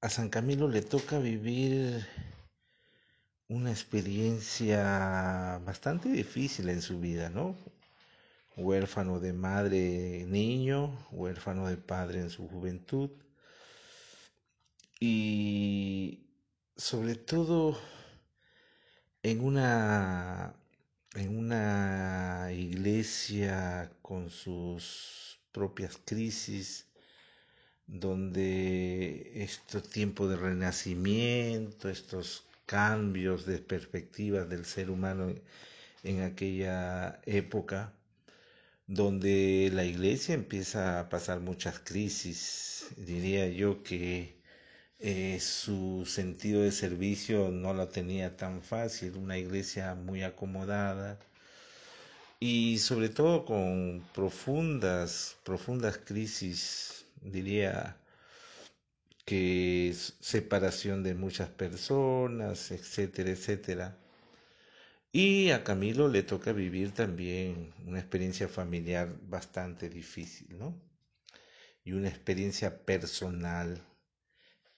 a San Camilo le toca vivir una experiencia bastante difícil en su vida, ¿no? Huérfano de madre niño, huérfano de padre en su juventud y sobre todo en una en una iglesia con sus propias crisis donde estos tiempos de renacimiento, estos cambios de perspectiva del ser humano en aquella época, donde la iglesia empieza a pasar muchas crisis. Diría yo que eh, su sentido de servicio no lo tenía tan fácil, una iglesia muy acomodada y sobre todo con profundas, profundas crisis, diría que separación de muchas personas, etcétera, etcétera. Y a Camilo le toca vivir también una experiencia familiar bastante difícil, ¿no? Y una experiencia personal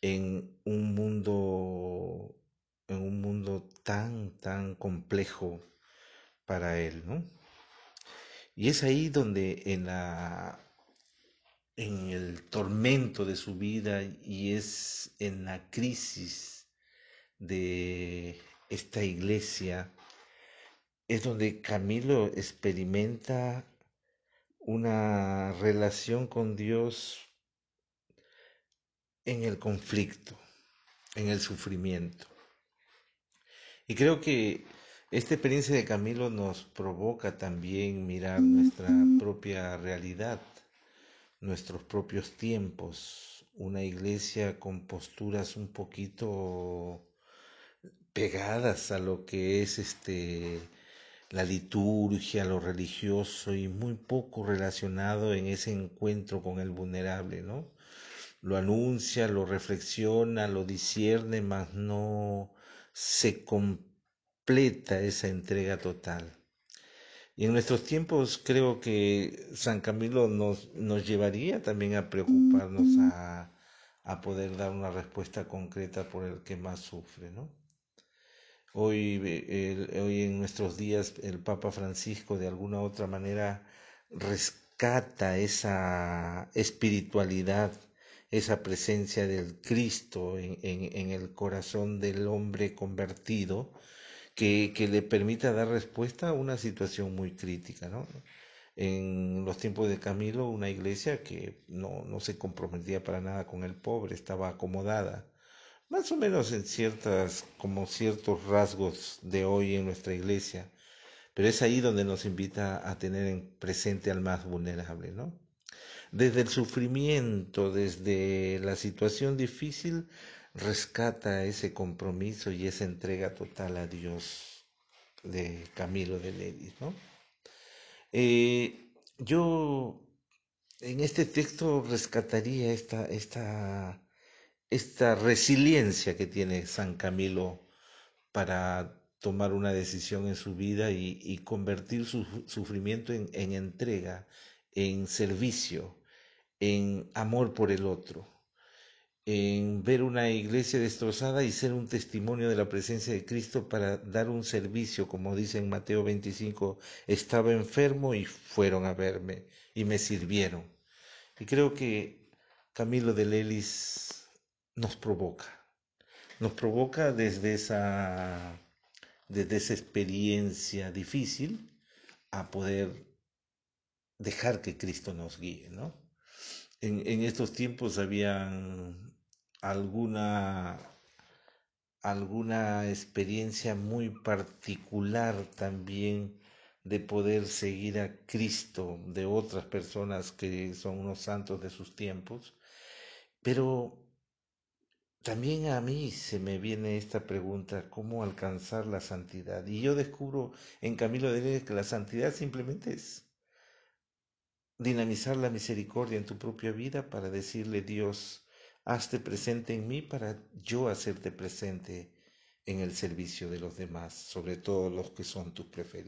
en un mundo en un mundo tan tan complejo para él, ¿no? Y es ahí donde en la en el tormento de su vida y es en la crisis de esta iglesia, es donde Camilo experimenta una relación con Dios en el conflicto, en el sufrimiento. Y creo que esta experiencia de Camilo nos provoca también mirar nuestra propia realidad nuestros propios tiempos, una iglesia con posturas un poquito pegadas a lo que es este la liturgia, lo religioso y muy poco relacionado en ese encuentro con el vulnerable, ¿no? Lo anuncia, lo reflexiona, lo discierne, mas no se completa esa entrega total. Y en nuestros tiempos creo que San Camilo nos, nos llevaría también a preocuparnos a, a, poder dar una respuesta concreta por el que más sufre, ¿no? Hoy, el, hoy en nuestros días el Papa Francisco de alguna u otra manera rescata esa espiritualidad, esa presencia del Cristo en, en, en el corazón del hombre convertido, que, le permita dar respuesta a una situación muy crítica. ¿no? En los tiempos de Camilo, una iglesia que no, no se comprometía para nada con el pobre, estaba acomodada, más o menos en ciertas, como ciertos rasgos de hoy en nuestra iglesia, pero es ahí donde nos invita a tener en presente al más vulnerable, ¿no? Desde el sufrimiento, desde la situación difícil, rescata ese compromiso y esa entrega total a Dios de Camilo de Levis, ¿no? Eh, yo en este texto rescataría esta, esta, esta resiliencia que tiene San Camilo para tomar una decisión en su vida y, convertir su sufrimiento en, en entrega, en servicio, en amor por el otro en ver una iglesia destrozada y ser un testimonio de la presencia de Cristo para dar un servicio, como dice en Mateo 25, estaba enfermo y fueron a verme y me sirvieron. Y creo que Camilo de Lelis nos provoca, nos provoca desde esa, desde esa experiencia difícil a poder dejar que Cristo nos guíe, ¿no? En, en estos tiempos habían alguna alguna experiencia muy particular también de poder seguir a Cristo de otras personas que son unos santos de sus tiempos, pero también a mí se me viene esta pregunta, ¿cómo alcanzar la santidad? Y yo descubro en Camilo de que la santidad simplemente es dinamizar la misericordia en tu propia vida para decirle Dios, hazte presente en mí para yo hacerte presente en el servicio de los demás, sobre todo los que son tus preferidos.